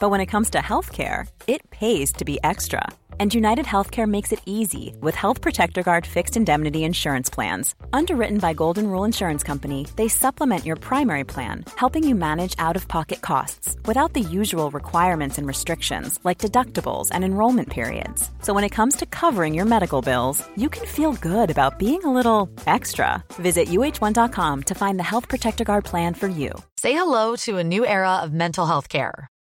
but when it comes to healthcare, it pays to be extra. And United Healthcare makes it easy with Health Protector Guard fixed indemnity insurance plans. Underwritten by Golden Rule Insurance Company, they supplement your primary plan, helping you manage out of pocket costs without the usual requirements and restrictions like deductibles and enrollment periods. So when it comes to covering your medical bills, you can feel good about being a little extra. Visit uh1.com to find the Health Protector Guard plan for you. Say hello to a new era of mental health care.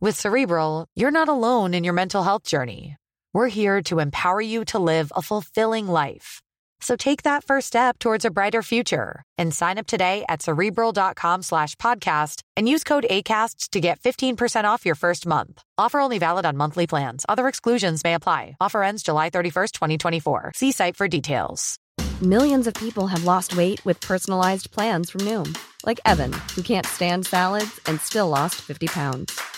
With Cerebral, you're not alone in your mental health journey. We're here to empower you to live a fulfilling life. So take that first step towards a brighter future and sign up today at cerebral.com slash podcast and use code ACAST to get 15% off your first month. Offer only valid on monthly plans. Other exclusions may apply. Offer ends July 31st, 2024. See site for details. Millions of people have lost weight with personalized plans from Noom, like Evan, who can't stand salads and still lost 50 pounds.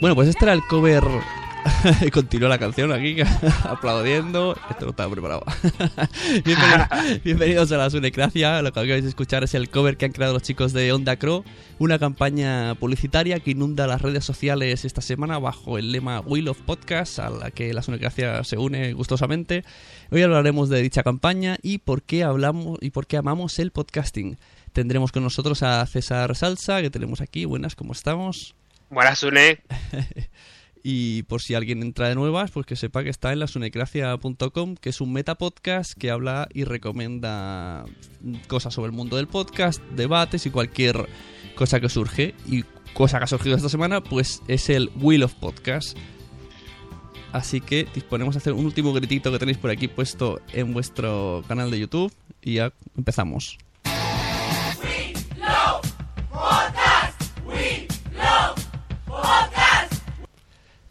Bueno, pues este era el cover. Continúa la canción aquí, aplaudiendo. Esto no estaba preparado. Bienvenidos, bienvenidos a la Sunecracia. Lo que acabáis de escuchar es el cover que han creado los chicos de Onda Crow. Una campaña publicitaria que inunda las redes sociales esta semana bajo el lema Wheel of Podcast, a la que la Sunecracia se une gustosamente. Hoy hablaremos de dicha campaña y por qué hablamos y por qué amamos el podcasting. Tendremos con nosotros a César Salsa, que tenemos aquí. Buenas, ¿cómo estamos? Buenas, Sune. y por si alguien entra de nuevas, pues que sepa que está en la sunecracia.com, que es un metapodcast que habla y recomienda cosas sobre el mundo del podcast, debates y cualquier cosa que surge. Y cosa que ha surgido esta semana, pues es el Wheel of Podcast. Así que disponemos a hacer un último gritito que tenéis por aquí puesto en vuestro canal de YouTube y ya empezamos.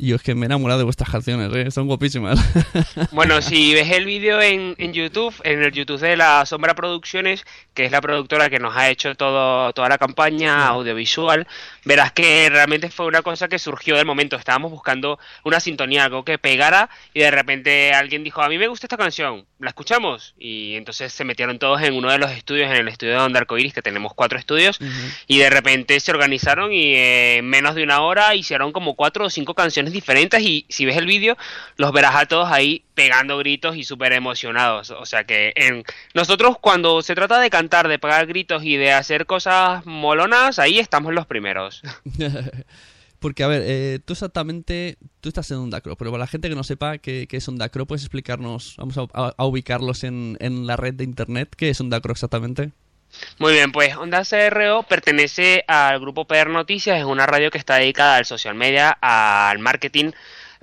Y yo es que me he enamorado de vuestras canciones, ¿eh? son guapísimas. Bueno, si ves el vídeo en, en, YouTube, en el YouTube de la Sombra Producciones, que es la productora que nos ha hecho todo, toda la campaña audiovisual, verás que realmente fue una cosa que surgió del momento. Estábamos buscando una sintonía, algo que pegara, y de repente alguien dijo, a mí me gusta esta canción, ¿la escuchamos? Y entonces se metieron todos en uno de los estudios, en el estudio de Onda Arcoiris, que tenemos cuatro estudios, uh -huh. y de repente se organizaron y en menos de una hora hicieron como cuatro o cinco canciones diferentes y si ves el vídeo los verás a todos ahí pegando gritos y súper emocionados. O sea que en nosotros cuando se trata de cantar, de pegar gritos y de hacer cosas molonas, ahí estamos los primeros. Porque, a ver, eh, tú exactamente, tú estás en Ondacro, pero para la gente que no sepa qué, qué es Ondacro, ¿puedes explicarnos, vamos a, ubicarlos en, en, la red de Internet? ¿Qué es Ondacro exactamente? Muy bien, pues Onda CRO pertenece al grupo PR Noticias, es una radio que está dedicada al social media, al marketing,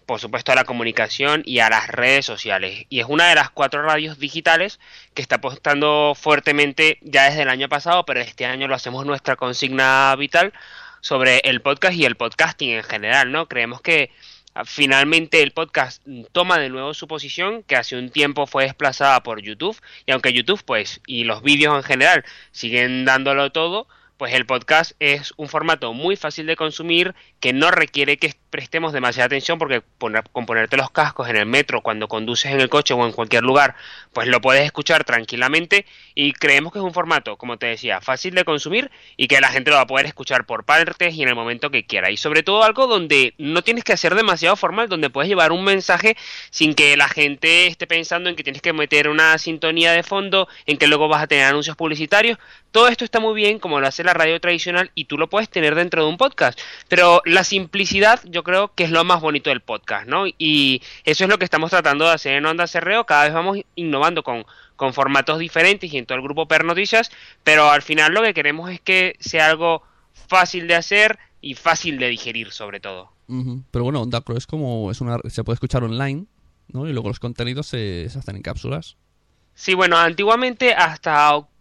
por supuesto a la comunicación y a las redes sociales. Y es una de las cuatro radios digitales que está apostando fuertemente ya desde el año pasado, pero este año lo hacemos nuestra consigna vital sobre el podcast y el podcasting en general, ¿no? Creemos que finalmente el podcast toma de nuevo su posición, que hace un tiempo fue desplazada por YouTube, y aunque YouTube, pues, y los vídeos en general siguen dándolo todo, pues el podcast es un formato muy fácil de consumir que no requiere que prestemos demasiada atención porque poner, con ponerte los cascos en el metro cuando conduces en el coche o en cualquier lugar, pues lo puedes escuchar tranquilamente y creemos que es un formato, como te decía, fácil de consumir y que la gente lo va a poder escuchar por partes y en el momento que quiera. Y sobre todo algo donde no tienes que hacer demasiado formal, donde puedes llevar un mensaje sin que la gente esté pensando en que tienes que meter una sintonía de fondo, en que luego vas a tener anuncios publicitarios. Todo esto está muy bien como lo hace la radio tradicional y tú lo puedes tener dentro de un podcast. Pero la simplicidad yo creo que es lo más bonito del podcast, ¿no? Y eso es lo que estamos tratando de hacer en Onda Cerreo. Cada vez vamos innovando con, con formatos diferentes y en todo el grupo Per Noticias, pero al final lo que queremos es que sea algo fácil de hacer y fácil de digerir sobre todo. Pero bueno, Onda Pro es como es una se puede escuchar online, ¿no? Y luego los contenidos se, se hacen en cápsulas. Sí, bueno, antiguamente hasta octubre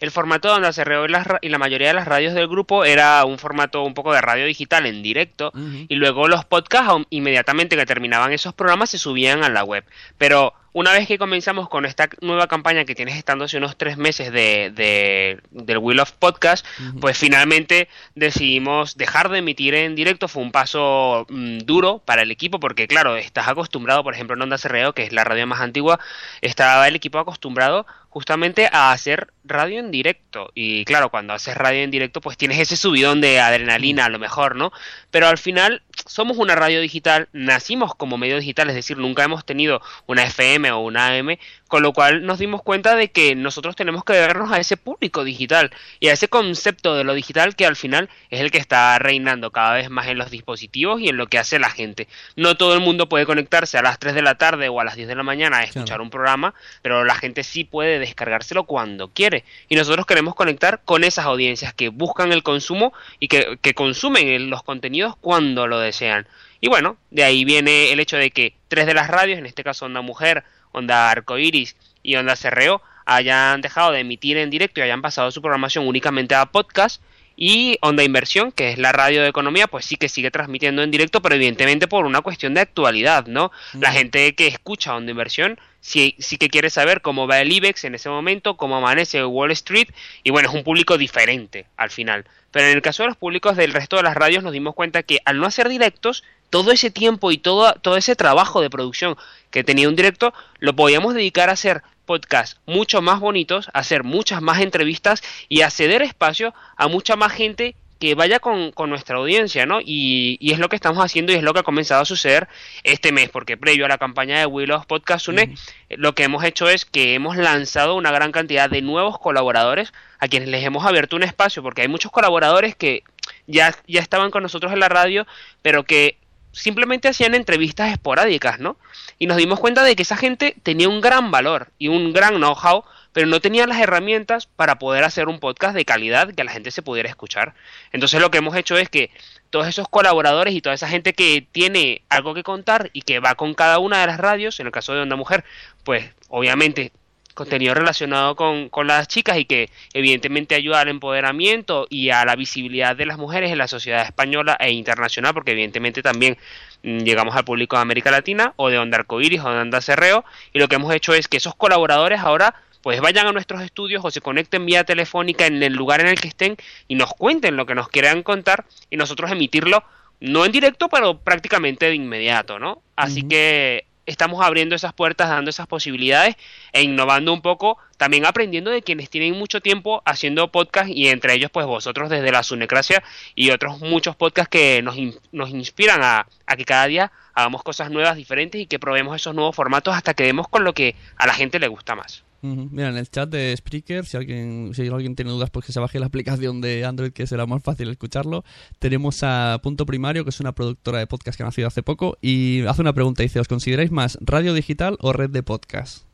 el formato de Onda Cerreo y la, y la mayoría de las radios del grupo era un formato un poco de radio digital en directo y luego los podcasts inmediatamente que terminaban esos programas se subían a la web. Pero una vez que comenzamos con esta nueva campaña que tienes estando hace unos tres meses de, de del Wheel of Podcast, pues finalmente decidimos dejar de emitir en directo. Fue un paso mm, duro para el equipo porque, claro, estás acostumbrado, por ejemplo, en Onda Cerreo, que es la radio más antigua, estaba el equipo acostumbrado justamente a hacer radio en directo. Y claro, cuando haces radio en directo, pues tienes ese subidón de adrenalina a lo mejor, ¿no? Pero al final somos una radio digital, nacimos como medio digital, es decir, nunca hemos tenido una FM o una AM, con lo cual nos dimos cuenta de que nosotros tenemos que vernos a ese público digital y a ese concepto de lo digital que al final es el que está reinando cada vez más en los dispositivos y en lo que hace la gente. No todo el mundo puede conectarse a las 3 de la tarde o a las 10 de la mañana a escuchar un programa, pero la gente sí puede descargárselo cuando quiere. Y nosotros queremos conectar con esas audiencias que buscan el consumo y que, que consumen los contenidos cuando lo desean. Y bueno, de ahí viene el hecho de que tres de las radios, en este caso Onda Mujer, Onda Arcoiris y Onda Cerreo, hayan dejado de emitir en directo y hayan pasado su programación únicamente a podcast. Y Onda Inversión, que es la radio de economía, pues sí que sigue transmitiendo en directo, pero evidentemente por una cuestión de actualidad, ¿no? La gente que escucha Onda Inversión sí, sí que quiere saber cómo va el IBEX en ese momento, cómo amanece Wall Street, y bueno, es un público diferente al final. Pero en el caso de los públicos del resto de las radios nos dimos cuenta que al no hacer directos, todo ese tiempo y todo, todo ese trabajo de producción que tenía un directo, lo podíamos dedicar a hacer podcasts mucho más bonitos, a hacer muchas más entrevistas y a ceder espacio a mucha más gente que vaya con, nuestra audiencia, ¿no? Y, y, es lo que estamos haciendo y es lo que ha comenzado a suceder este mes, porque previo a la campaña de Willows Podcast Une, lo que hemos hecho es que hemos lanzado una gran cantidad de nuevos colaboradores a quienes les hemos abierto un espacio, porque hay muchos colaboradores que ya, ya estaban con nosotros en la radio, pero que simplemente hacían entrevistas esporádicas, ¿no? Y nos dimos cuenta de que esa gente tenía un gran valor y un gran know-how, pero no tenía las herramientas para poder hacer un podcast de calidad que la gente se pudiera escuchar. Entonces lo que hemos hecho es que todos esos colaboradores y toda esa gente que tiene algo que contar y que va con cada una de las radios, en el caso de Onda Mujer, pues obviamente contenido relacionado con, con, las chicas y que evidentemente ayuda al empoderamiento y a la visibilidad de las mujeres en la sociedad española e internacional, porque evidentemente también mm, llegamos al público de América Latina o de Onda Arcoiris o de Onda Cerreo, y lo que hemos hecho es que esos colaboradores ahora pues vayan a nuestros estudios o se conecten vía telefónica en el lugar en el que estén y nos cuenten lo que nos quieran contar y nosotros emitirlo no en directo, pero prácticamente de inmediato, ¿no? Así que estamos abriendo esas puertas, dando esas posibilidades e innovando un poco, también aprendiendo de quienes tienen mucho tiempo haciendo podcast y entre ellos pues vosotros desde la Sunecracia y otros muchos podcasts que nos, nos inspiran a, a, que cada día hagamos cosas nuevas, diferentes y que probemos esos nuevos formatos hasta que demos con lo que a la gente le gusta más. Mira, en el chat de Spreaker, si alguien, si alguien tiene dudas, pues que se baje la aplicación de Android, que será más fácil escucharlo. Tenemos a Punto Primario, que es una productora de podcast que ha nacido hace poco, y hace una pregunta, dice, ¿os consideráis más radio digital o red de podcast?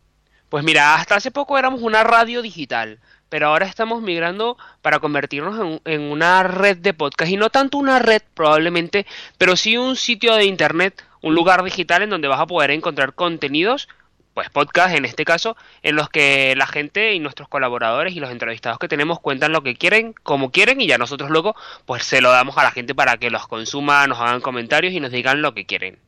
Pues mira, hasta hace poco éramos una radio digital, pero ahora estamos migrando para convertirnos en, en una red de podcast, y no tanto una red probablemente, pero sí un sitio de internet, un lugar digital en donde vas a poder encontrar contenidos pues podcast en este caso, en los que la gente y nuestros colaboradores y los entrevistados que tenemos cuentan lo que quieren, como quieren, y ya nosotros luego pues se lo damos a la gente para que los consuma, nos hagan comentarios y nos digan lo que quieren.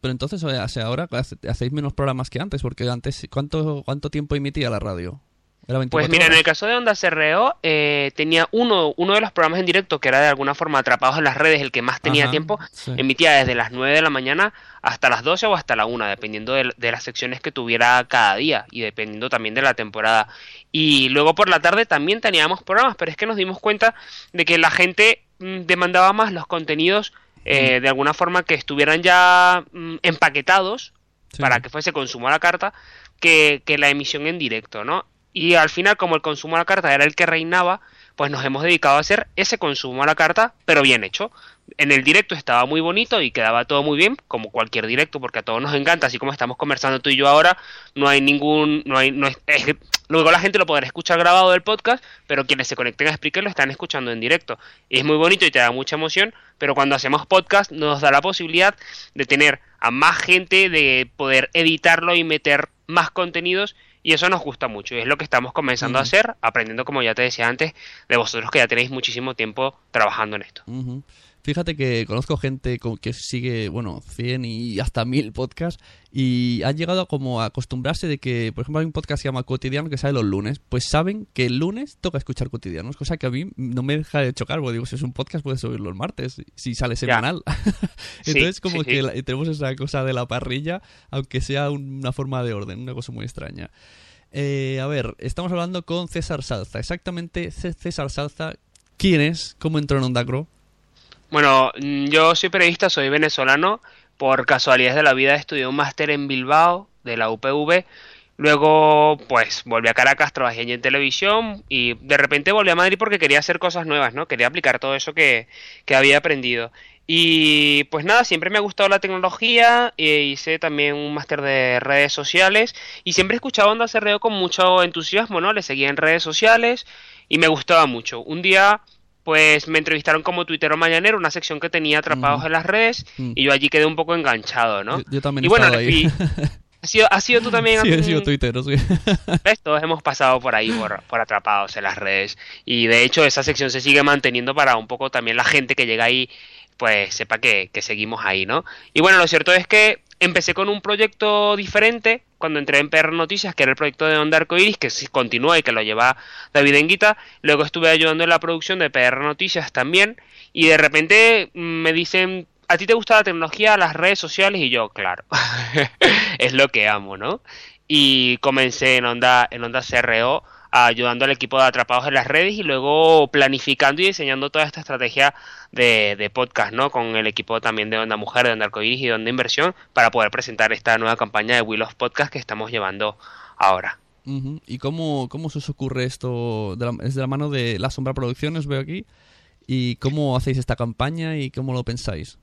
Pero entonces, o ahora hacéis menos programas que antes, porque antes, ¿cuánto, cuánto tiempo emitía la radio? ¿Era 24 Pues mira, en el caso de Onda CRO, eh, tenía uno, uno de los programas en directo que era de alguna forma atrapados en las redes, el que más tenía Ajá, tiempo, sí. emitía desde las 9 de la mañana hasta las 12 o hasta la 1, dependiendo de, de las secciones que tuviera cada día y dependiendo también de la temporada. Y luego por la tarde también teníamos programas, pero es que nos dimos cuenta de que la gente mm, demandaba más los contenidos eh, de alguna forma que estuvieran ya mm, empaquetados Sí. para que fuese consumo a la carta que, que la emisión en directo, ¿no? Y al final, como el consumo a la carta era el que reinaba, pues nos hemos dedicado a hacer ese consumo a la carta, pero bien hecho. En el directo estaba muy bonito y quedaba todo muy bien, como cualquier directo, porque a todos nos encanta, así como estamos conversando tú y yo ahora, no hay ningún, no hay, no es, es luego la gente lo podrá escuchar grabado del podcast, pero quienes se conecten a Spreaker lo están escuchando en directo. Y es muy bonito y te da mucha emoción, pero cuando hacemos podcast nos da la posibilidad de tener a más gente, de poder editarlo y meter más contenidos y eso nos gusta mucho y es lo que estamos comenzando a hacer, aprendiendo como ya te decía antes, de vosotros que ya tenéis muchísimo tiempo trabajando en esto. Fíjate que conozco gente co- que sigue, bueno, 100 y hasta 1000 podcasts y han llegado a como a acostumbrarse de que, por ejemplo, hay un podcast que se llama Cotidiano que sale los lunes, pues saben que el lunes toca escuchar cotidianos, cosa que a mí no me deja de chocar, porque digo, si es un podcast puedes subirlo el martes, si sale semanal. Sí, Entonces como sí, que sí. tenemos esa cosa de la parrilla, aunque sea una forma de orden, una cosa muy extraña. Eh, a ver, estamos hablando con César Salza. Exactamente, César Salza, ¿quién es? ¿Cómo entró en Ondacro? Bueno, mm, yo soy periodista, soy venezolano, por casualidades de la vida estudié un máster en Bilbao de la UPV, luego pues volví a Caracas, trabajé allí en televisión y de repente volví a Madrid porque quería hacer cosas nuevas, ¿no? Quería aplicar todo eso que, que había aprendido. Y pues nada, siempre me ha gustado la tecnología, e hice también un máster de redes sociales y siempre he escuchado Onda Cerreo con mucho entusiasmo, ¿no? Le seguía en redes sociales y me gustaba mucho. Un día pues me entrevistaron como tuitero mañanero, una sección que tenía atrapados en las redes Mm. y yo allí quedé un poco enganchado, ¿no? Yo, yo también y bueno, ahí. y- ¿has sido, has sido tú también? sí, he sido tuitero, sí. ¿Ves? Todos hemos pasado por ahí, por, por atrapados en las redes. Y de hecho, esa sección se sigue manteniendo para un poco también la gente que llega ahí, pues sepa que, que seguimos ahí, ¿no? Y bueno, lo cierto es que empecé con un proyecto diferente cuando entré en PR Noticias, que era el proyecto de Onda Arcoiris, que continúa y que lo lleva David Enguita. Luego estuve ayudando en la producción de PR Noticias también. Y de repente mm, me dicen, ¿a ti te gusta la tecnología, las redes sociales? Y yo, claro, es lo que amo, ¿no? Y comencé en Onda, en Onda CRO ayudando al equipo de Atrapados en las redes y luego planificando y diseñando toda esta estrategia de, de podcast, ¿no? Con el equipo también de Onda Mujer, de Onda Arcoiris y de Onda Inversión para poder presentar esta nueva campaña de Will of Podcast que estamos llevando ahora. ¿Y cómo, cómo se os ocurre esto? De la- es de la mano de La Sombra Producciones, veo aquí. ¿Y cómo hacéis esta campaña y cómo lo pensáis?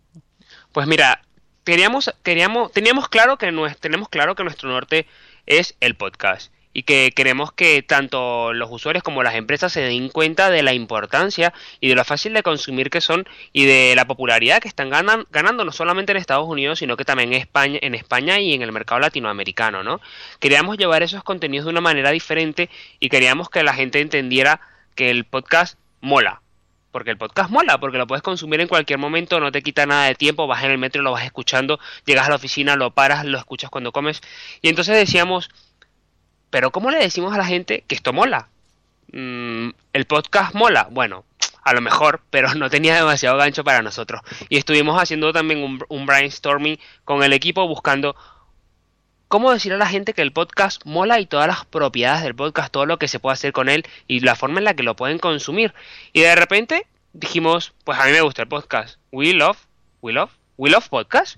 Pues mira, queríamos, queríamos, teníamos claro que nues- tenemos claro que nuestro norte es el podcast y que queremos que tanto los usuarios como las empresas se den cuenta de la importancia y de lo fácil de consumir que son y de la popularidad que están ganan- ganando no solamente en Estados Unidos sino que también en España, en España y en el mercado latinoamericano, ¿no? Queríamos llevar esos contenidos de una manera diferente y queríamos que la gente entendiera que el podcast mola, porque el podcast mola, porque lo puedes consumir en cualquier momento, no te quita nada de tiempo, vas en el metro, lo vas escuchando, llegas a la oficina, lo paras, lo escuchas cuando comes. Y entonces decíamos, pero ¿cómo le decimos a la gente que esto mola? Mm, ¿El podcast mola? Bueno, a lo mejor, pero no tenía demasiado gancho para nosotros. Y estuvimos haciendo también un, un brainstorming con el equipo buscando cómo decir a la gente que el podcast mola y todas las propiedades del podcast, todo lo que se puede hacer con él y la forma en la que lo pueden consumir. Y de repente dijimos, pues a mí me gusta el podcast. We love, we love, we love podcast.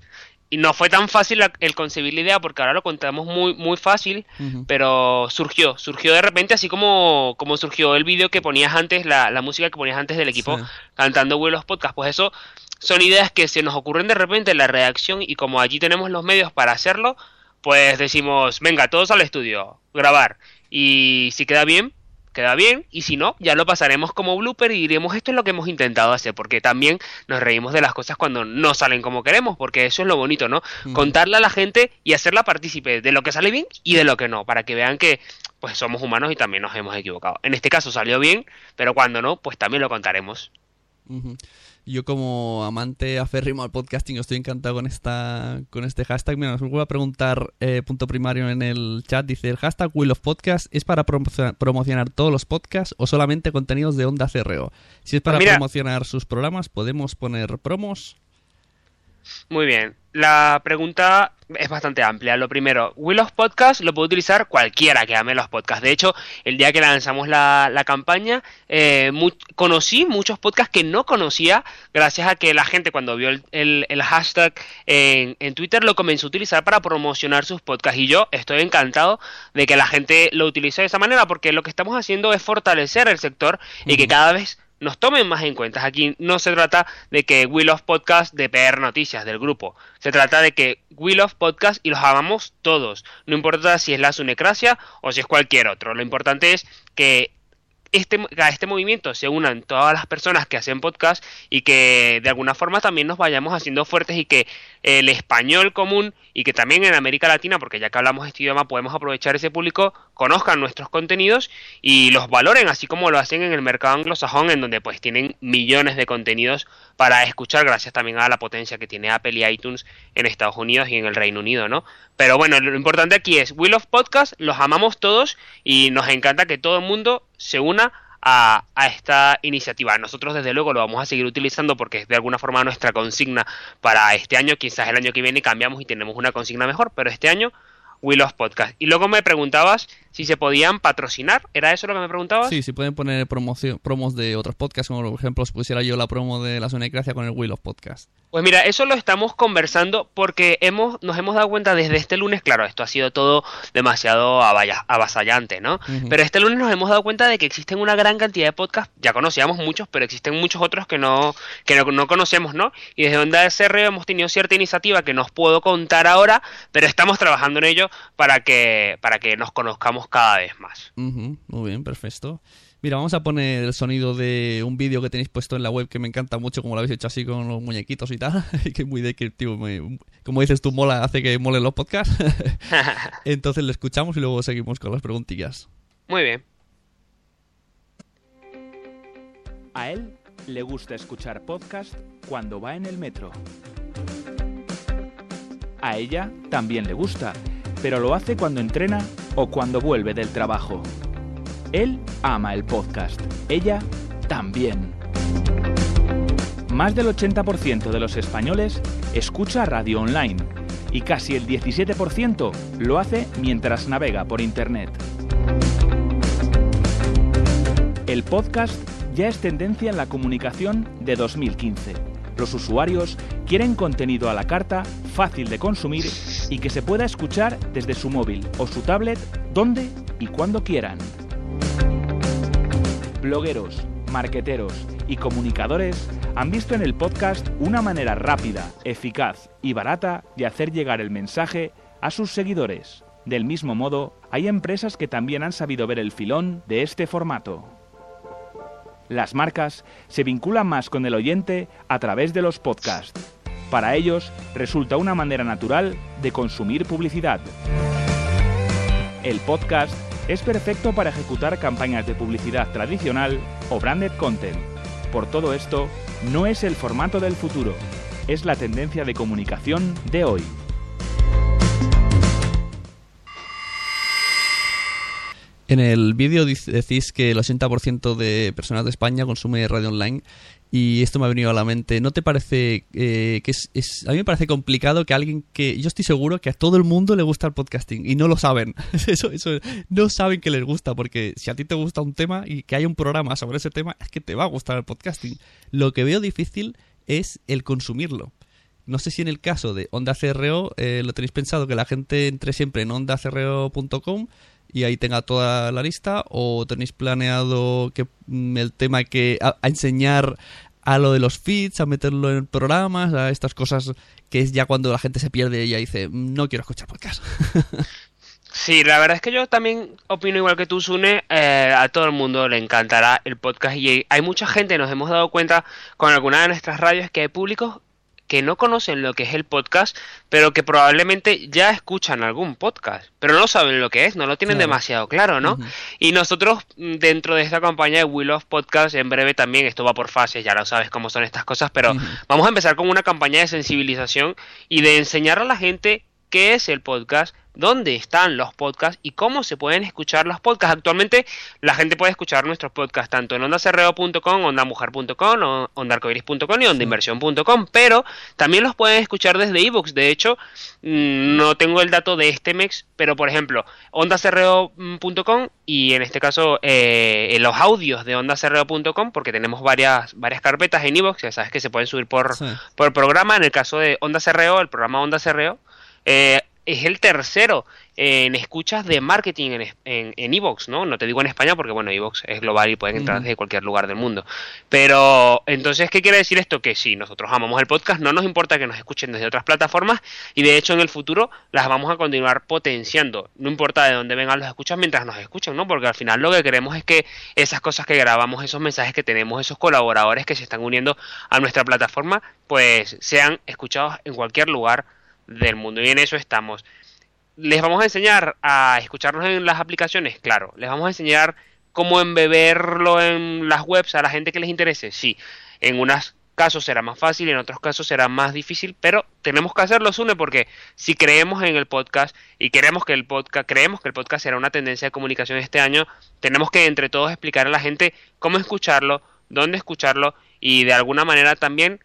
Y no fue tan fácil el concebir la idea porque ahora lo contamos muy, muy fácil, pero surgió, surgió de repente así como, como surgió el vídeo que ponías antes, la, la música que ponías antes del equipo Sí. cantando Love Podcast. Pues eso son ideas que se nos ocurren de repente en la redacción y como allí tenemos los medios para hacerlo, pues decimos, venga, todos al estudio, grabar. Y si queda bien, queda bien. Y si no, ya lo pasaremos como blooper y diremos, esto es lo que hemos intentado hacer. Porque también nos reímos de las cosas cuando no salen como queremos. Porque eso es lo bonito, ¿no? Contarle a la gente y hacerla partícipe de lo que sale bien y de lo que no. Para que vean que pues somos humanos y también nos hemos equivocado. En este caso salió bien, pero cuando no, pues también lo contaremos. Yo como amante aférrimo al podcasting estoy encantado con esta con este hashtag. Mira, nos vuelvo a preguntar eh, punto primario en el chat. Dice, ¿el hashtag Will of Podcast es para promocionar todos los podcasts o solamente contenidos de Onda CRO? Si es para promocionar sus programas, ¿podemos poner promos? Muy bien. La pregunta es bastante amplia. Lo primero, Will of Podcast lo puede utilizar cualquiera que ame los podcasts. De hecho, el día que lanzamos la, campaña, eh, conocí muchos podcasts que no conocía gracias a que la gente cuando vio el, hashtag en, en, Twitter lo comenzó a utilizar para promocionar sus podcasts. Y yo estoy encantado de que la gente lo utilice de esa manera porque lo que estamos haciendo es fortalecer el sector y que cada vez nos tomen más en cuenta. Aquí no se trata de que Will of Podcast de PR Noticias del grupo. Se trata de que Will of Podcast y los amamos todos. No importa si es la Sunecracia o si es cualquier otro. Lo importante es que este, a este movimiento se unan todas las personas que hacen podcast y que de alguna forma también nos vayamos haciendo fuertes y que el español común y que también en América Latina, porque ya que hablamos este idioma podemos aprovechar ese público, conozcan nuestros contenidos y los valoren así como lo hacen en el mercado anglosajón en donde pues tienen millones de contenidos para escuchar gracias también a la potencia que tiene Apple y iTunes en Estados Unidos y en el Reino Unido, ¿no? Pero bueno, lo importante aquí es Will of Podcast, los amamos todos y nos encanta que todo el mundo se una a, esta iniciativa. Nosotros desde luego lo vamos a seguir utilizando porque es de alguna forma nuestra consigna para este año. Quizás el año que viene cambiamos y tenemos una consigna mejor, pero este año Will of Podcast. Y luego me preguntabas si se podían patrocinar. ¿Era eso lo que me preguntabas? Sí, si pueden poner promoción, promos de otros podcasts, como por ejemplo si pusiera yo la promo de la Zona de Gracia con el Will of Podcast. Pues mira, eso lo estamos conversando porque hemos, nos hemos dado cuenta desde este lunes, claro, esto ha sido todo demasiado avasallante, ¿no? Pero este lunes nos hemos dado cuenta de que existen una gran cantidad de podcasts, ya conocíamos muchos, pero existen muchos otros que no, que no, conocemos, ¿no? Y desde Onda SR hemos tenido cierta iniciativa que no os puedo contar ahora, pero estamos trabajando en ello para que, para que nos conozcamos cada vez más. muy bien, perfecto. Mira, vamos a poner el sonido de un vídeo que tenéis puesto en la web que me encanta mucho, como lo habéis hecho así con los muñequitos y tal, que es muy de que, tío, como dices tú, mola, hace que molen los podcasts. Entonces lo escuchamos y luego seguimos con las preguntillas. Muy bien. A él le gusta escuchar podcast cuando va en el metro. A ella también le gusta, pero lo hace cuando entrena o cuando vuelve del trabajo. Él ama el podcast, ella también. Más del 80% de los españoles escucha radio online y casi el 17% lo hace mientras navega por Internet. El podcast ya es tendencia en la comunicación de 2015. Los usuarios quieren contenido a la carta, fácil de consumir y que se pueda escuchar desde su móvil o su tablet donde y cuando quieran blogueros, marqueteros y comunicadores han visto en el podcast una manera rápida, eficaz y barata de hacer llegar el mensaje a sus seguidores. Del mismo modo, hay empresas que también han sabido ver el filón de este formato. Las marcas se vinculan más con el oyente a través de los podcasts. Para ellos resulta una manera natural de consumir publicidad. El podcast es perfecto para ejecutar campañas de publicidad tradicional o branded content. Por todo esto, no es el formato del futuro, es la tendencia de comunicación de hoy. En el vídeo decís que el 80% de personas de España consume radio online y esto me ha venido a la mente. ¿No te parece eh, que es, A mí me parece complicado que alguien que... Yo estoy seguro que a todo el mundo le gusta el podcasting y no lo saben. eso, eso, no saben que les gusta porque si a ti te gusta un tema y que hay un programa sobre ese tema, es que te va a gustar el podcasting. Lo que veo difícil es el consumirlo. No sé si en el caso de Onda CRO eh, lo tenéis pensado que la gente entre siempre en ondacro.com y ahí tenga toda la lista o tenéis planeado que mm, el tema que a, enseñar a lo de los feeds, a meterlo en programas, a estas cosas que es ya cuando la gente se pierde y ya dice, mm, no quiero escuchar podcast. Sí, la verdad es que yo también opino igual que tú, Sune. Eh, a todo el mundo le encantará el podcast y hay mucha gente, nos hemos dado cuenta con alguna de nuestras radios que hay públicos que no conocen lo que es el podcast, pero que probablemente ya escuchan algún podcast, pero no saben lo que es, no lo tienen demasiado claro, ¿no? Y nosotros mm, dentro de esta campaña de Will of Podcast, en breve también, esto va por fases, ya lo sabes cómo son estas cosas, pero vamos a empezar con una campaña de sensibilización y de enseñar a la gente qué es el podcast, dónde están los podcasts y cómo se pueden escuchar los podcasts. Actualmente la gente puede escuchar nuestros podcasts tanto en ondacerreo.com, ondamujer.com, ondarcoiris.com y ondainversión.com, pero también los pueden escuchar desde ebooks. De hecho, mm, no tengo el dato de este mes, pero por ejemplo, ondacerreo.com y en este caso eh, en los audios de ondacerreo.com, porque tenemos varias, varias carpetas en ebooks, ya sabes que se pueden subir por, por programa. En el caso de Onda Cerreo, el programa Onda Cerreo, eh, es el tercero en escuchas de marketing en, en, en Evox, ¿no? No te digo en España porque, bueno, Evox es global y pueden entrar desde cualquier lugar del mundo. Pero, entonces, ¿qué quiere decir esto? Que sí, nosotros amamos el podcast, no nos importa que nos escuchen desde otras plataformas y, de hecho, en el futuro las vamos a continuar potenciando. No importa de dónde vengan los escuchas mientras nos escuchen, ¿no? Porque al final lo que queremos es que esas cosas que grabamos, esos mensajes que tenemos, esos colaboradores que se están uniendo a nuestra plataforma, pues sean escuchados en cualquier lugar del mundo. Y en eso estamos. ¿Les vamos a enseñar a escucharnos en las aplicaciones? Claro. ¿Les vamos a enseñar cómo embeberlo en las webs a la gente que les interese? Sí. En unos casos será más fácil, en otros casos será más difícil, pero tenemos que hacerlo, Sune, porque si creemos en el podcast y queremos que el podcast, creemos que el podcast será una tendencia de comunicación este año, tenemos que entre todos explicar a la gente cómo escucharlo, dónde escucharlo y de alguna manera también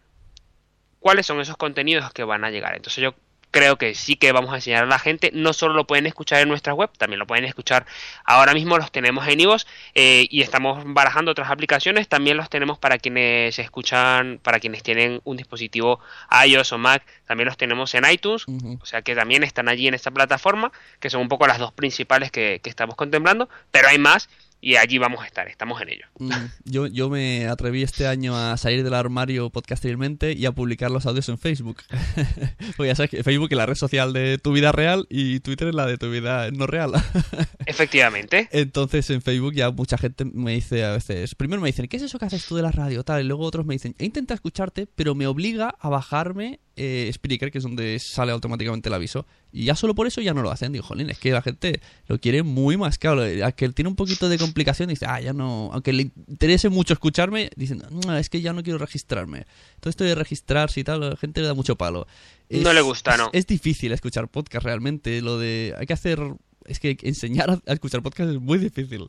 cuáles son esos contenidos que van a llegar. Entonces yo creo que sí que vamos a enseñar a la gente. No solo lo pueden escuchar en nuestra web, también lo pueden escuchar. Ahora mismo los tenemos en iVoox eh, y estamos barajando otras aplicaciones. También los tenemos para quienes escuchan, para quienes tienen un dispositivo iOS o Mac. También los tenemos en iTunes, o sea que también están allí en esta plataforma, que son un poco las dos principales que, que estamos contemplando. Pero hay más y allí vamos a estar, estamos en ello. Mm, yo, yo me atreví este año a salir del armario podcastilmente y a publicar los audios en Facebook. Porque ya sabes que Facebook es la red social de tu vida real y Twitter es la de tu vida no real. Efectivamente. Entonces en Facebook ya mucha gente me dice a veces, primero me dicen, ¿qué es eso que haces tú de la radio? Tal, y luego otros me dicen, he intentado escucharte, pero me obliga a bajarme eh, Spreaker, que es donde sale automáticamente el aviso. Y ya solo por eso ya no lo hacen. Digo, jolín, es que la gente lo quiere muy más claro. A que tiene un poquito de complicación, dice, ah, ya no. Aunque le interese mucho escucharme, dicen, no, es que ya no quiero registrarme. Todo esto de registrarse y tal, la gente le da mucho palo. no le gusta, ¿no? Es difícil escuchar podcast realmente. Lo de. Hay que hacer. Es que enseñar a escuchar podcast es muy difícil.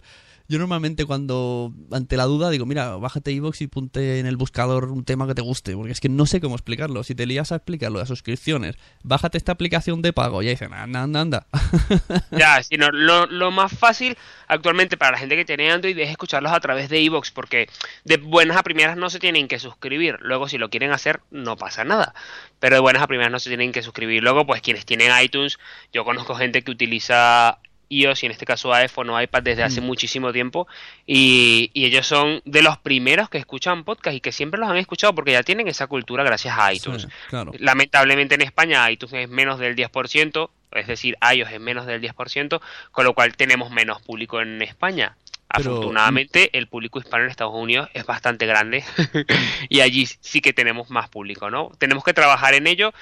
Yo normalmente cuando, ante la duda, digo, mira, bájate iVoox y ponte en el buscador un tema que te guste, porque es que no sé cómo explicarlo. Si te lías a explicarlo de suscripciones, bájate esta aplicación de pago, ya dicen, anda, anda, anda. ya, sino lo, más fácil actualmente para la gente que tiene Android es escucharlos a través de iVoox, porque de buenas a primeras no se tienen que suscribir. Luego, si lo quieren hacer, no pasa nada. Pero de buenas a primeras no se tienen que suscribir. Luego, pues quienes tienen iTunes, yo conozco gente que utiliza iOS y en este caso iPhone o iPad desde hace mm. muchísimo tiempo y, ellos son de los primeros que escuchan podcast y que siempre los han escuchado porque ya tienen esa cultura gracias a iTunes. Lamentablemente en España iTunes es menos del 10%, es decir, iOS es menos del 10%, con lo cual tenemos menos público en España. Afortunadamente, el público hispano en Estados Unidos es bastante grande y allí sí que tenemos más público, ¿no? Tenemos que trabajar en ello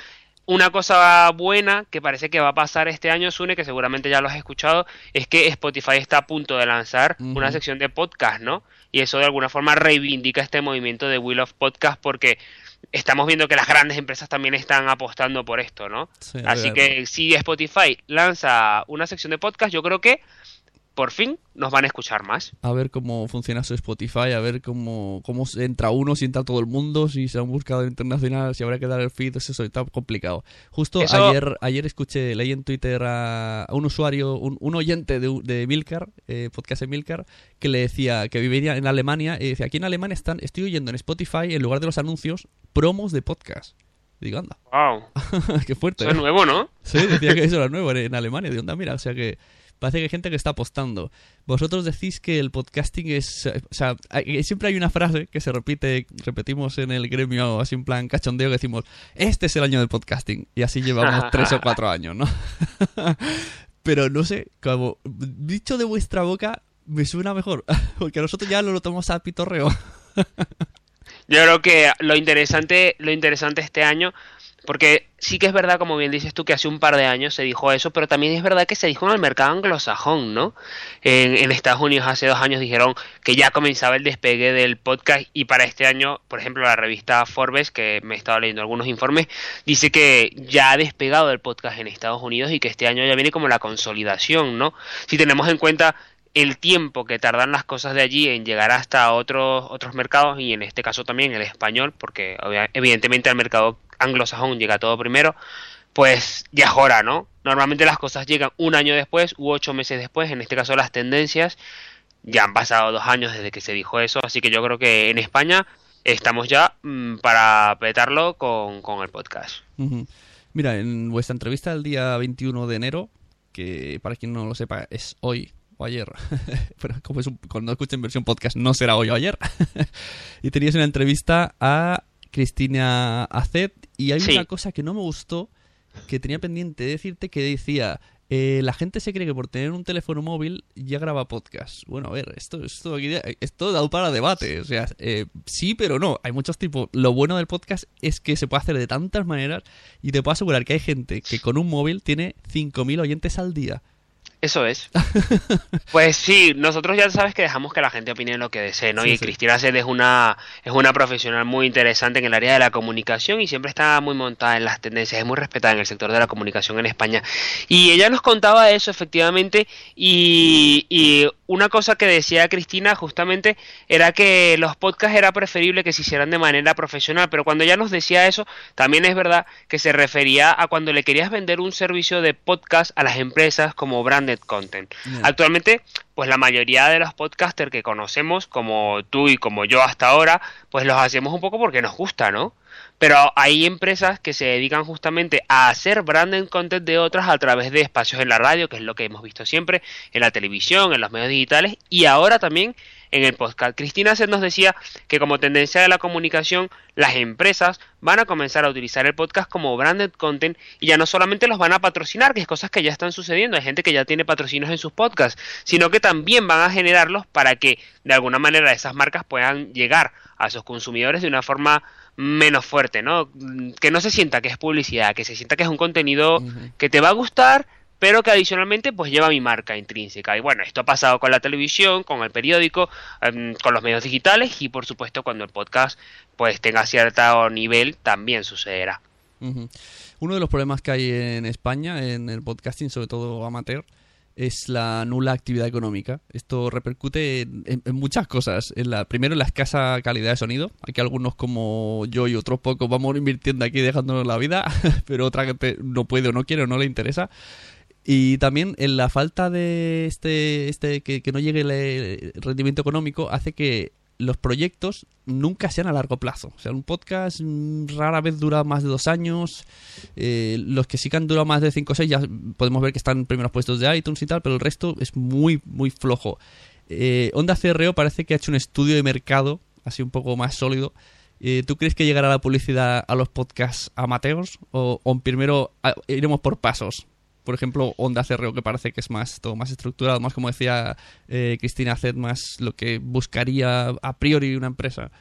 una cosa buena que parece que va a pasar este año, Sune, que seguramente ya lo has escuchado, es que Spotify está a punto de lanzar una sección de podcast, ¿no? Y eso de alguna forma reivindica este movimiento de Will of Podcast porque estamos viendo que las grandes empresas también están apostando por esto, ¿no? Así que si Spotify lanza una sección de podcast, yo creo que por fin nos van a escuchar más. A ver cómo funciona su Spotify, a ver cómo, cómo entra uno, si entra todo el mundo, si se ha un buscador internacional, si habrá que dar el feed, eso está complicado. Justo ayer ayer escuché, leí en Twitter a, un usuario, un, oyente de, de Milcar, eh, podcast de Milcar, que le decía que vivía en Alemania, y decía, aquí en Alemania están, estoy oyendo en Spotify, en lugar de los anuncios, promos de podcast. Digo, anda. ¡Wow! ¡Qué fuerte! Eso es ¿eh? nuevo, ¿no? Sí, decía que eso era nuevo en Alemania. Digo, anda, mira, o sea que parece que hay gente que está apostando. Vosotros decís que el podcasting es... O sea, siempre hay una frase que se repite, repetimos en el gremio así en plan cachondeo, que decimos, este es el año del podcasting. Y así llevamos tres o cuatro años, ¿no? Pero no sé, como dicho de vuestra boca, me suena mejor. Porque nosotros ya lo, lo tomamos a pitorreo. Yo creo que lo interesante, lo interesante este año porque sí que es verdad, como bien dices tú, que hace un par de años se dijo eso, pero también es verdad que se dijo en el mercado anglosajón, ¿no? En, Estados Unidos hace dos años dijeron que ya comenzaba el despegue del podcast y para este año, por ejemplo, la revista Forbes, que me he estado leyendo algunos informes, dice que ya ha despegado el podcast en Estados Unidos y que este año ya viene como la consolidación, ¿no? Si tenemos en cuenta el tiempo que tardan las cosas de allí en llegar hasta otros otros mercados y en este caso también el español porque evidentemente al mercado anglosajón llega todo primero, pues ya es ¿no? Normalmente las cosas llegan un año después u ocho meses después, en este caso las tendencias, ya han pasado dos años desde que se dijo eso, así que yo creo que en España estamos ya mm, para petarlo con, el podcast. Mira, en vuestra entrevista del día 21 de enero, que para quien no lo sepa es hoy o ayer, pero como es cuando escuchen versión podcast no será hoy o ayer, y tenías una entrevista a Cristina Acet. Y hay una cosa que no me gustó, que tenía pendiente de decirte, que decía, eh, la gente se cree que por tener un teléfono móvil ya graba podcast. Bueno, a ver, esto, esto, esto dado para debate. O sea, eh, sí, pero no. Hay muchos tipos. Lo bueno del podcast es que se puede hacer de tantas maneras y te puedo asegurar que hay gente que con un móvil tiene 5.000 oyentes al día. Eso es. pues sí, nosotros ya sabes que dejamos que la gente opine lo que desee, ¿no? y Cristina Sed es una, es una profesional muy interesante en el área de la comunicación y siempre está muy montada en las tendencias, es muy respetada en el sector de la comunicación en España. Y ella nos contaba eso efectivamente y, y una cosa que decía Cristina justamente era que los podcasts era preferible que se hicieran de manera profesional, pero cuando ella nos decía eso, también es verdad que se refería a cuando le querías vender un servicio de podcast a las empresas como content. Actualmente, pues la mayoría de los podcasters que conocemos, como tú y como yo hasta ahora, pues los hacemos un poco porque nos gusta, ¿no? Pero hay empresas que se dedican justamente a hacer branding content de otras a través de espacios en la radio, que es lo que hemos visto siempre, en la televisión, en los medios digitales y ahora también en el podcast. Cristina se nos decía que como tendencia de la comunicación, las empresas van a comenzar a utilizar el podcast como branded content y ya no solamente los van a patrocinar, que es cosas que ya están sucediendo, hay gente que ya tiene patrocinios en sus podcasts, sino que también van a generarlos para que de alguna manera esas marcas puedan llegar a sus consumidores de una forma menos fuerte, ¿no? Que no se sienta que es publicidad, que se sienta que es un contenido que te va a gustar, pero que adicionalmente pues lleva mi marca intrínseca. Y bueno, esto ha pasado con la televisión, con el periódico, em, con los medios digitales y por supuesto cuando el podcast pues tenga cierto nivel también sucederá. Uno de los problemas que hay en España en el podcasting, sobre todo amateur, es la nula actividad económica. Esto repercute en, muchas cosas. En la, primero, en la escasa calidad de sonido. Aquí algunos como yo y otros pocos vamos invirtiendo aquí dejándonos la vida, pero otra gente no puede o no quiere o no le interesa. Y también en la falta de este, este que, que no llegue el rendimiento económico hace que los proyectos nunca sean a largo plazo. O sea, un podcast mm, rara vez dura más de dos años. Eh, los que sí que han durado más de cinco o seis ya podemos ver que están en primeros puestos de iTunes y tal, pero el resto es muy, muy flojo. Eh, Onda CRO parece que ha hecho un estudio de mercado, así un poco más sólido. Eh, ¿Tú crees que llegará la publicidad a los podcasts amateurs? ¿O, o primero iremos por pasos? Por ejemplo, Onda Cerreo, que parece que es más todo más estructurado, más como decía eh, Cristina Zed, más lo que buscaría a priori una empresa.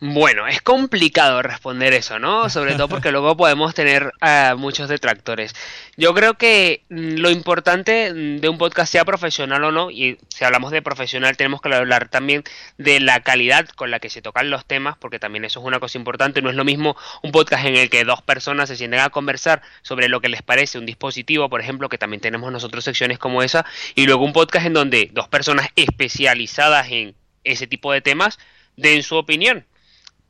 Bueno, es complicado responder eso, ¿no? Sobre todo porque luego podemos tener uh, muchos detractores. Yo creo que mm, lo importante de un podcast, sea profesional o no, y si hablamos de profesional tenemos que hablar también de la calidad con la que se tocan los temas, porque también eso es una cosa importante. No es lo mismo un podcast en el que dos personas se sienten a conversar sobre lo que les parece un dispositivo, por ejemplo, que también tenemos nosotros secciones como esa, y luego un podcast en donde dos personas especializadas en ese tipo de temas den su opinión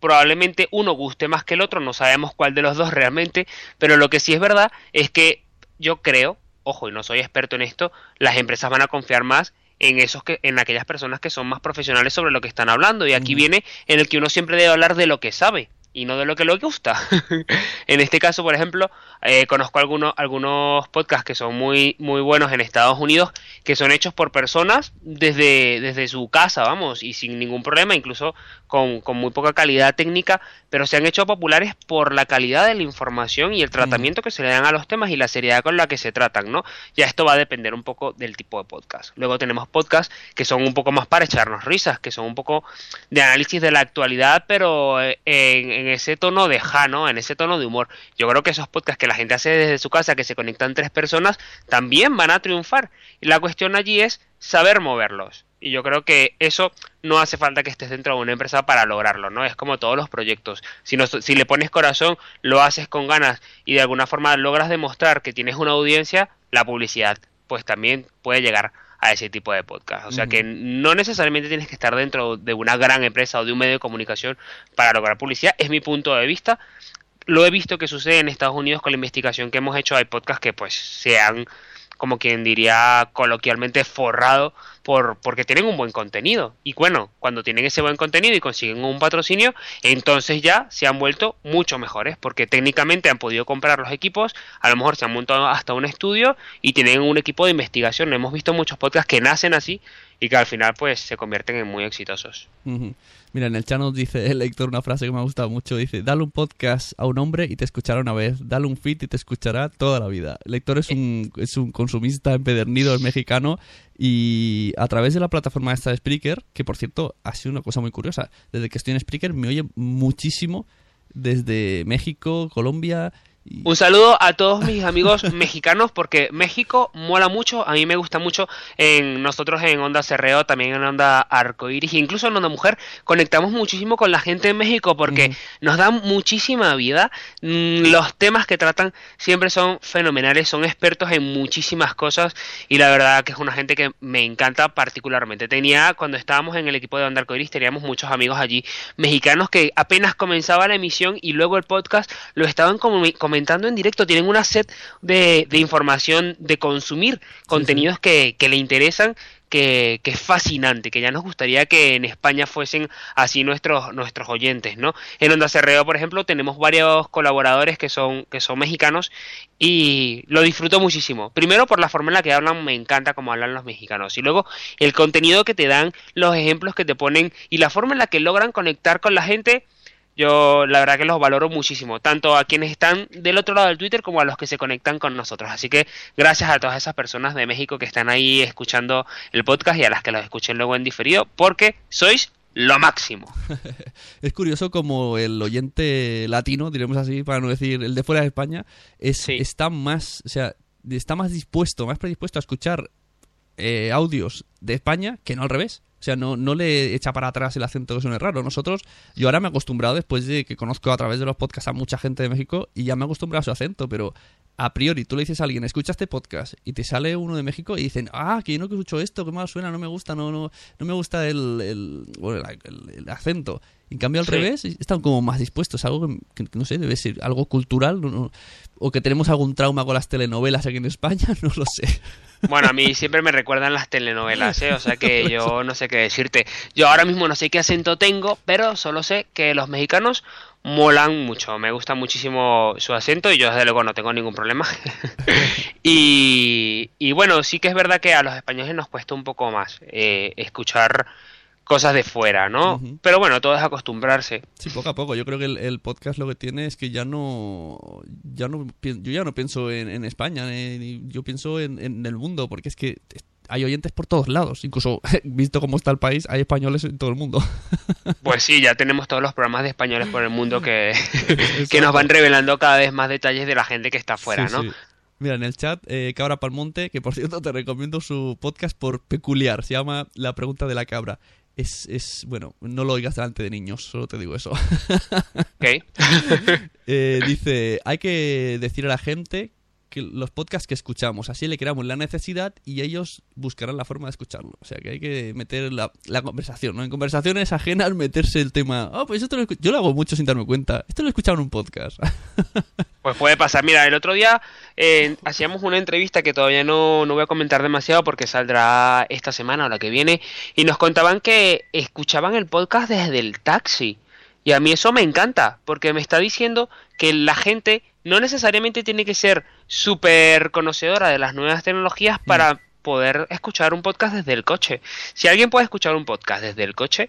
probablemente uno guste más que el otro, no sabemos cuál de los dos realmente, pero lo que sí es verdad es que yo creo, ojo, y no soy experto en esto, las empresas van a confiar más en esos que en aquellas personas que son más profesionales sobre lo que están hablando y aquí viene en el que uno siempre debe hablar de lo que sabe y no de lo que le gusta. en este caso, por ejemplo, eh, conozco algunos, algunos podcasts que son muy, muy buenos en Estados Unidos, que son hechos por personas desde, desde su casa, vamos, y sin ningún problema, incluso con, con muy poca calidad técnica, pero se han hecho populares por la calidad de la información y el tratamiento que se le dan a los temas y la seriedad con la que se tratan, ¿no? Ya esto va a depender un poco del tipo de podcast. Luego tenemos podcasts que son un poco más para echarnos risas, que son un poco de análisis de la actualidad, pero eh, en, en ese tono de ja, ¿no? En ese tono de humor. Yo creo que esos podcasts que la gente hace desde su casa, que se conectan tres personas, también van a triunfar. Y la cuestión allí es saber moverlos. Y yo creo que eso no hace falta que estés dentro de una empresa para lograrlo, ¿no? Es como todos los proyectos. Si, no, si le pones corazón, lo haces con ganas y de alguna forma logras demostrar que tienes una audiencia, la publicidad pues también puede llegar a ese tipo de podcast. O sea que no necesariamente tienes que estar dentro de una gran empresa o de un medio de comunicación para lograr publicidad. Es mi punto de vista. Lo he visto que sucede en Estados Unidos con la investigación que hemos hecho. Hay podcasts que pues se han como quien diría coloquialmente forrado por porque tienen un buen contenido. Y bueno cuando tienen ese buen contenido y consiguen un patrocinio entonces ya se han vuelto mucho mejores porque técnicamente han podido comprar los equipos a lo mejor se han montado hasta un estudio y tienen un equipo de investigación. Hemos visto muchos podcasts que nacen así y que al final pues se convierten en muy exitosos. Mira, en el chat nos dice el lector una frase que me ha gustado mucho. Dice, dale un podcast a un hombre y te escuchará una vez. Dale un feed y te escuchará toda la vida. Lector es un, es un consumista empedernido, es mexicano. Y a través de la plataforma esta de Spreaker, que por cierto ha sido una cosa muy curiosa. Desde que estoy en Spreaker me oye muchísimo desde México, Colombia... y- Un saludo a todos mis amigos mexicanos porque México mola mucho, a mí me gusta mucho. En nosotros en Onda Cerreo, también en Onda Arcoiris, e incluso en Onda Mujer, conectamos muchísimo con la gente de México porque nos dan muchísima vida. Mm, Los temas que tratan siempre son fenomenales, son expertos en muchísimas cosas y la verdad que es una gente que me encanta particularmente. Tenía, cuando estábamos en el equipo de Onda Arcoiris, teníamos muchos amigos allí mexicanos que apenas comenzaba la emisión y luego el podcast lo estaban comu- comentando en directo. Tienen una set de, de información, de consumir contenidos Que, que le interesan. Que, que es fascinante, que ya nos gustaría que en España fuesen así nuestros, nuestros oyentes, ¿no? En Onda Cerreo, por ejemplo, tenemos varios colaboradores que son, que son mexicanos y lo disfruto muchísimo. Primero por la forma en la que hablan, me encanta cómo hablan los mexicanos. Y luego el contenido que te dan, los ejemplos que te ponen y la forma en la que logran conectar con la gente, yo la verdad que los valoro muchísimo, tanto a quienes están del otro lado del Twitter como a los que se conectan con nosotros. Así que gracias a todas esas personas de México que están ahí escuchando el podcast y a las que los escuchen luego en diferido, porque sois lo máximo. Es curioso como el oyente latino, diremos así, para no decir el de fuera de España, es, Sí. está más, o sea, está más dispuesto, más predispuesto a escuchar eh, audios de España que no al revés. O sea, no, no le echa para atrás el acento que suene raro. Nosotros, yo ahora me he acostumbrado después de que conozco a través de los podcasts a mucha gente de México y ya me he acostumbrado a su acento, pero a priori tú le dices a alguien, escucha este podcast y te sale uno de México y dicen, ah, que yo no escucho esto, que mal suena, no me gusta, no, no, no me gusta el, el- el- el acento. En cambio, al Sí. revés, están como más dispuestos. Algo que, que no sé, debe ser algo cultural. no- no- o que tenemos algún trauma con las telenovelas aquí en España, no lo sé. Bueno, a mí siempre me recuerdan las telenovelas, ¿eh? O sea que yo no sé qué decirte. Yo ahora mismo no sé qué acento tengo, pero solo sé que los mexicanos molan mucho. Me gusta muchísimo su acento y yo desde luego no tengo ningún problema. y, y bueno, sí que es verdad que a los españoles nos cuesta un poco más eh, escuchar cosas de fuera, ¿no? Pero bueno, todo es acostumbrarse. Sí, poco a poco. Yo creo que el, el podcast lo que tiene es que ya no. ya no Yo ya no pienso en, en España, eh, ni- yo pienso en, en el mundo, porque es que hay oyentes por todos lados. Incluso, visto cómo está el país, hay españoles en todo el mundo. Pues sí, ya tenemos todos los programas de españoles por el mundo que, que nos van revelando cada vez más detalles de la gente que está afuera, Sí, ¿no? sí. Mira, en el chat, eh, Cabra Palmonte, que por cierto te recomiendo su podcast por peculiar, se llama La pregunta de la cabra. Es, es, bueno, no lo oigas delante de niños, solo te digo eso. Eh, dice, hay que decir a la gente que los podcasts que escuchamos, así le creamos la necesidad y ellos buscarán la forma de escucharlo. O sea que hay que meter la, conversación, ¿no? En conversaciones ajenas meterse el tema, oh, pues esto lo escu-". yo lo hago mucho sin darme cuenta. Esto lo he escuchado en un podcast. Pues puede pasar. Mira, el otro día hacíamos una entrevista que todavía no, no voy a comentar demasiado porque saldrá esta semana o la que viene y nos contaban que escuchaban el podcast desde el taxi. Y a mí eso me encanta, porque me está diciendo que la gente no necesariamente tiene que ser súper conocedora de las nuevas tecnologías para poder escuchar un podcast desde el coche. Si alguien puede escuchar un podcast desde el coche,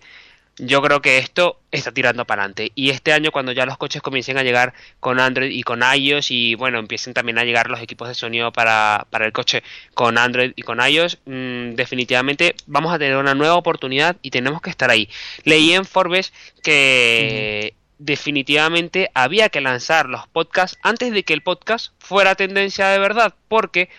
yo creo que esto está tirando para adelante. Y este año, cuando ya los coches comiencen a llegar con Android y con iOS, y bueno, empiecen también a llegar los equipos de sonido para, para el coche con Android y con iOS, mm, definitivamente vamos a tener una nueva oportunidad y tenemos que estar ahí. Leí en Forbes que definitivamente había que lanzar los podcasts antes de que el podcast fuera tendencia de verdad, porque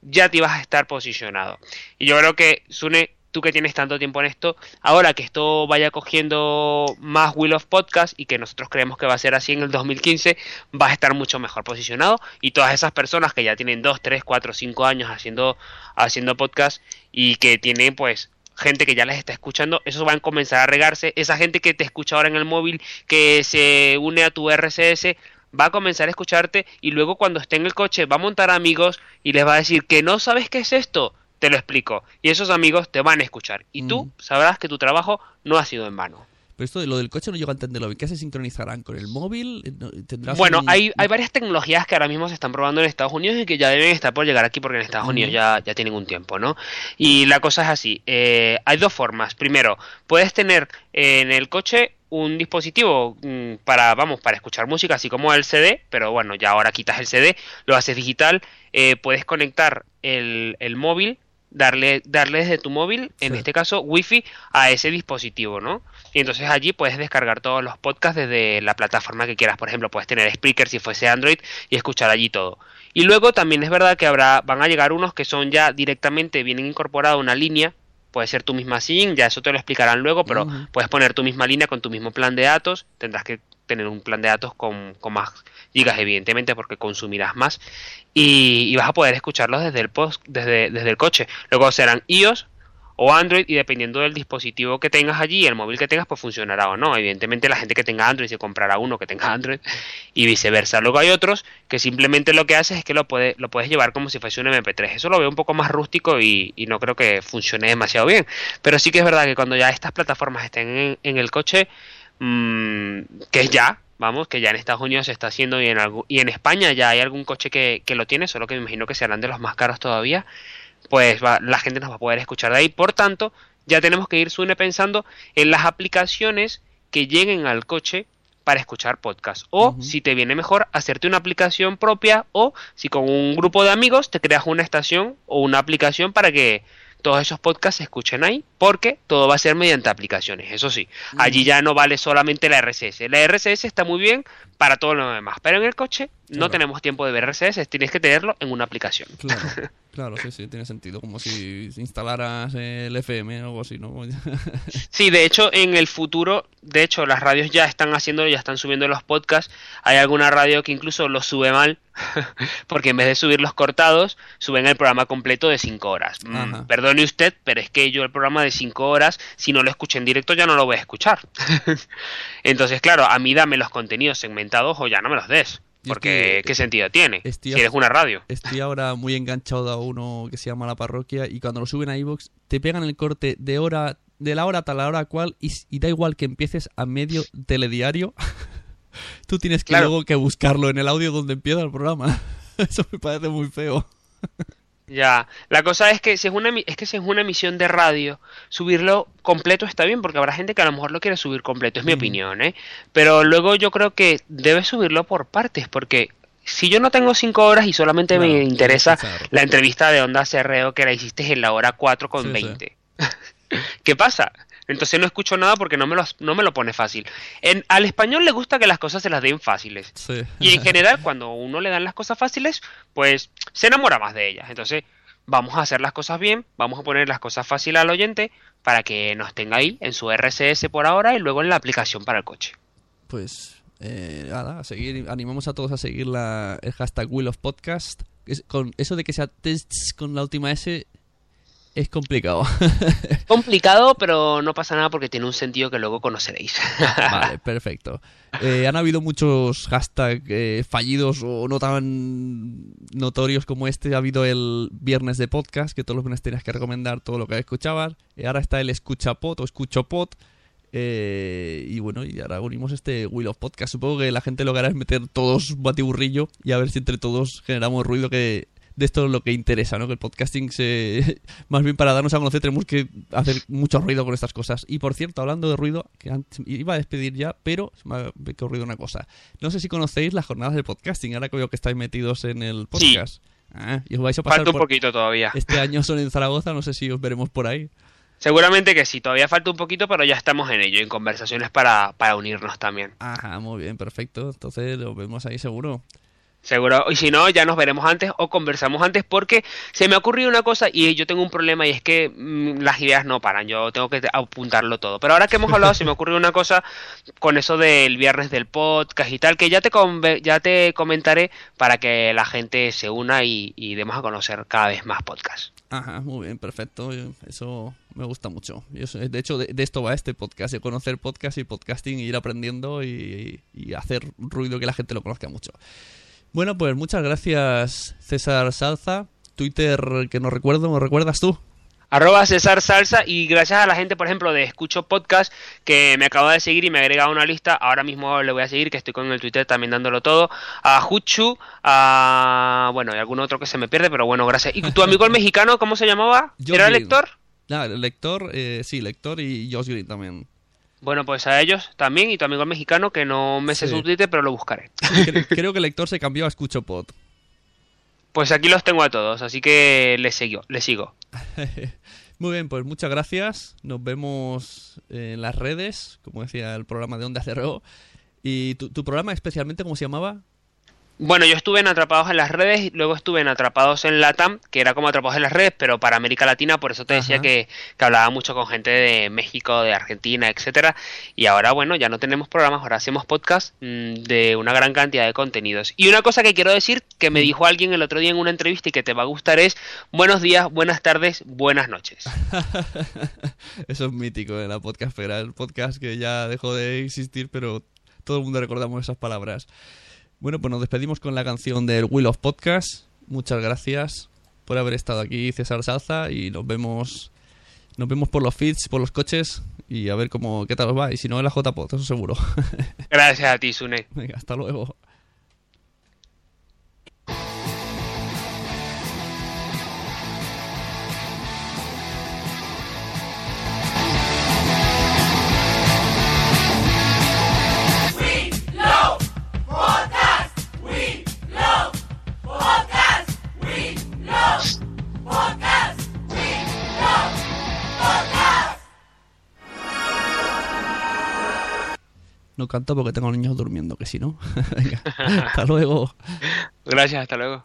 ya te ibas a estar posicionado. Y yo creo que, Sune, tú que tienes tanto tiempo en esto, ahora que esto vaya cogiendo más Will of Podcast y que nosotros creemos que va a ser así en el 2015, vas a estar mucho mejor posicionado y todas esas personas que ya tienen 2, 3, 4, 5 años haciendo, haciendo podcast y que tienen pues gente que ya les está escuchando, eso van a comenzar a regarse, esa gente que te escucha ahora en el móvil, que se une a tu RCS, va a comenzar a escucharte y luego cuando esté en el coche va a montar amigos y les va a decir que no sabes qué es esto, te lo explico. Y esos amigos te van a escuchar. Y tú sabrás que tu trabajo no ha sido en vano. Pero esto de lo del coche no llego a entenderlo. ¿Qué se sincronizarán con el móvil? ¿Tendrás Bueno, un- hay, hay varias tecnologías que ahora mismo se están probando en Estados Unidos y que ya deben estar por llegar aquí porque en Estados Unidos ya, ya tienen un tiempo, ¿no? Y la cosa es así. eh, hay dos formas. Primero, puedes tener en el coche un dispositivo mm, para, vamos, para escuchar música, así como el CD, pero bueno, ya ahora quitas el CD, lo haces digital, eh, puedes conectar el, el móvil, darle, darle desde tu móvil, en Sí. este caso Wi-Fi, a ese dispositivo, ¿no? Y entonces allí puedes descargar todos los podcasts desde la plataforma que quieras. Por ejemplo, puedes tener Spreaker si fuese Android y escuchar allí todo. Y luego también es verdad que habrá, van a llegar unos que son ya directamente, vienen incorporada una línea. Puede ser tu misma SIM, ya eso te lo explicarán luego, pero puedes poner tu misma línea con tu mismo plan de datos. Tendrás que tener un plan de datos con, con más gigas, evidentemente, porque consumirás más. Y, y vas a poder escucharlos desde el, post, desde, desde el coche. Luego serán iOS o Android y dependiendo del dispositivo que tengas allí, el móvil que tengas, pues funcionará o no. Evidentemente la gente que tenga Android se comprará uno que tenga Android y viceversa. Luego hay otros que simplemente lo que haces es que lo, puede, lo puedes llevar como si fuese un MP3. Eso lo veo un poco más rústico y, y no creo que funcione demasiado bien. Pero sí que es verdad que cuando ya estas plataformas estén en, en el coche, mm, que ya, vamos, que ya en Estados Unidos se está haciendo y en, y en España ya hay algún coche que, que lo tiene, solo que me imagino que serán de los más caros todavía, pues va- la gente nos va a poder escuchar de ahí. Por tanto, ya tenemos que ir, Sune, pensando en las aplicaciones que lleguen al coche para escuchar podcast. O, si te viene mejor, hacerte una aplicación propia o si con un grupo de amigos te creas una estación o una aplicación para que todos esos podcasts se escuchen ahí, porque todo va a ser mediante aplicaciones, eso sí. Allí ya no vale solamente la RSS. La RSS está muy bien para todo lo demás, pero en el coche no Claro. tenemos tiempo de ver RSS, tienes que tenerlo en una aplicación. Claro, claro, sí, sí, tiene sentido. Como si instalaras el FM o algo así, ¿no? Sí, de hecho, en el futuro, de hecho, las radios ya están haciendo, ya están subiendo los podcasts. Hay alguna radio que incluso los sube mal, porque en vez de subir los cortados, suben el programa completo de 5 horas. Mm, Ajá. perdone usted, pero es que yo el programa de 5 horas, si no lo escuché en directo, ya no lo voy a escuchar. Entonces, claro, a mí dame los contenidos segmentados o ya no me los des. Porque, que- ¿qué sentido tiene? estoy Si eres una radio. Estoy ahora muy enganchado a uno que se llama La Parroquia y cuando lo suben a iVoox te pegan el corte de hora de la hora tal a la hora cual y da igual que empieces a medio telediario. Tú tienes que Claro. luego que buscarlo en el audio donde empieza el programa. Eso me parece muy feo. Ya, la cosa es que si es una es que si es una emisión de radio, subirlo completo está bien porque habrá gente que a lo mejor lo quiere subir completo, es mi opinión, ¿eh? Pero luego yo creo que debes subirlo por partes porque si yo no tengo cinco horas y solamente me interesa la entrevista de Onda Cerreo que la hiciste en la hora 4 con Sí, sí. 20. ¿Qué pasa? Entonces no escucho nada porque no me lo, no me lo pone fácil. En, al español le gusta que las cosas se las den fáciles. Sí. Y en general, cuando uno le dan las cosas fáciles, pues se enamora más de ellas. Entonces, vamos a hacer las cosas bien, vamos a poner las cosas fáciles al oyente para que nos tenga ahí en su RSS por ahora y luego en la aplicación para el coche. Pues eh, nada, a seguir, animamos a todos a seguir la, el hashtag Will of Podcast. Es- con eso de que sea tests con la última S es complicado. Complicado, pero no pasa nada porque tiene un sentido que luego conoceréis. Vale, perfecto. Eh, han habido muchos hashtags eh, fallidos o no tan notorios como este. Ha habido el viernes de podcast, que todos los viernes tenías que recomendar todo lo que escuchabas. Eh, ahora está el escuchapod o escuchopod. Eh, y bueno, y ahora unimos este Wheel of Podcast. Supongo que la gente lo que hará es meter todos un batiburrillo y a ver si entre todos generamos ruido que de esto es lo que interesa, ¿no? Que el podcasting se... Más bien para darnos a conocer tenemos que hacer mucho ruido con estas cosas. Y por cierto, hablando de ruido, que iba a despedir ya, pero se me ha ocurrido una cosa. No sé si conocéis las jornadas de podcasting, ahora que veo que estáis metidos en el podcast. Sí. Ah, y os vais a pasar Falta un poquito todavía. Este año son en Zaragoza, no sé si os veremos por ahí. Seguramente que sí, todavía falta un poquito, pero ya estamos en ello, en conversaciones para, para unirnos también. Ajá, muy bien, perfecto. Entonces lo vemos ahí seguro. Seguro, y si no, ya nos veremos antes o conversamos antes porque se me ha ocurrido una cosa y yo tengo un problema y es que mm, las ideas no paran, yo tengo que apuntarlo todo. Pero ahora que hemos hablado, se me ocurrió una cosa con eso del viernes del podcast y tal, que ya te, ya te comentaré para que la gente se una y, demos a conocer cada vez más podcasts. Ajá, muy bien, perfecto. Eso me gusta mucho. de hecho, de, esto va este podcast, de conocer podcast y podcasting, y ir aprendiendo y hacer ruido que la gente lo conozca mucho. Bueno, pues muchas gracias César Salza. Twitter que no recuerdo, ¿me recuerdas tú? Arroba César Salsa y gracias a la gente, por ejemplo, de Escucho Podcast que me acaba de seguir y me ha agregado una lista. Ahora mismo le voy a seguir, que estoy con el Twitter también dándolo todo. A Juchu, a. Bueno, y algún otro que se me pierde, pero bueno, gracias. ¿Y tu amigo el mexicano, cómo se llamaba? ¿Era el lector? Ah, el lector, eh, sí, lector y Josh Green también. Bueno, pues a ellos también y tu amigo mexicano que no me sé su Twitter, pero lo buscaré. Creo que el lector se cambió a Escucho Pod. Pues aquí los tengo a todos, así que les sigo. Les sigo. Muy bien, pues muchas gracias. Nos vemos en las redes, como decía el programa de Onda Cero. ¿Y tu, tu programa especialmente cómo se llamaba? Bueno, yo estuve en Atrapados en las redes, luego estuve en Atrapados en Latam, que era como Atrapados en las redes, pero para América Latina, por eso te decía que, hablaba mucho con gente de México, de Argentina, etcétera. Y ahora, bueno, ya no tenemos programas, ahora hacemos podcast mm, de una gran cantidad de contenidos. Y una cosa que quiero decir, que me dijo alguien el otro día en una entrevista y que te va a gustar es, buenos días, buenas tardes, buenas noches. eso es mítico en la podcastera, el podcast que ya dejó de existir, pero todo el mundo recordamos esas palabras. Bueno, pues nos despedimos con la canción del Will of Podcast. Muchas gracias por haber estado aquí, César Salza, y nos vemos nos vemos por los feeds, por los coches y a ver cómo qué tal os va. Y si no, en la JPod, eso seguro. Gracias a ti, Sune. Venga, hasta luego. No canto porque tengo niños durmiendo, que si no. Venga, hasta luego. Gracias, hasta luego.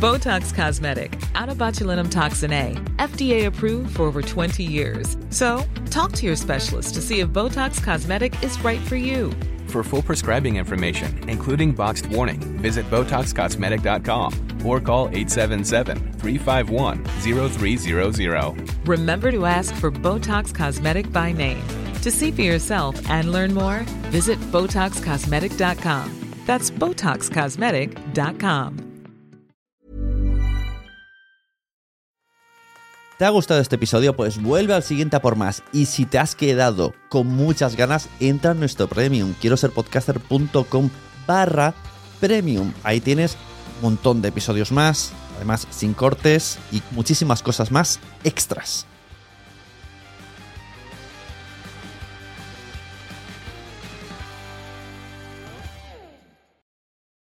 Botox Cosmetic, out of botulinum toxin A, FDA approved for over 20 years. So, talk to your specialist to see if Botox Cosmetic is right for you. For full prescribing information, including boxed warning, visit BotoxCosmetic.com or call 877-351-0300. Remember to ask for Botox Cosmetic by name. To see for yourself and learn more, visit BotoxCosmetic.com. That's BotoxCosmetic.com. ¿Te ha gustado este episodio? Pues vuelve al siguiente a por más. Y si te has quedado con muchas ganas, entra en nuestro premium. Quiero ser podcaster.com barra premium. Ahí tienes un montón de episodios más, además sin cortes y muchísimas cosas más extras.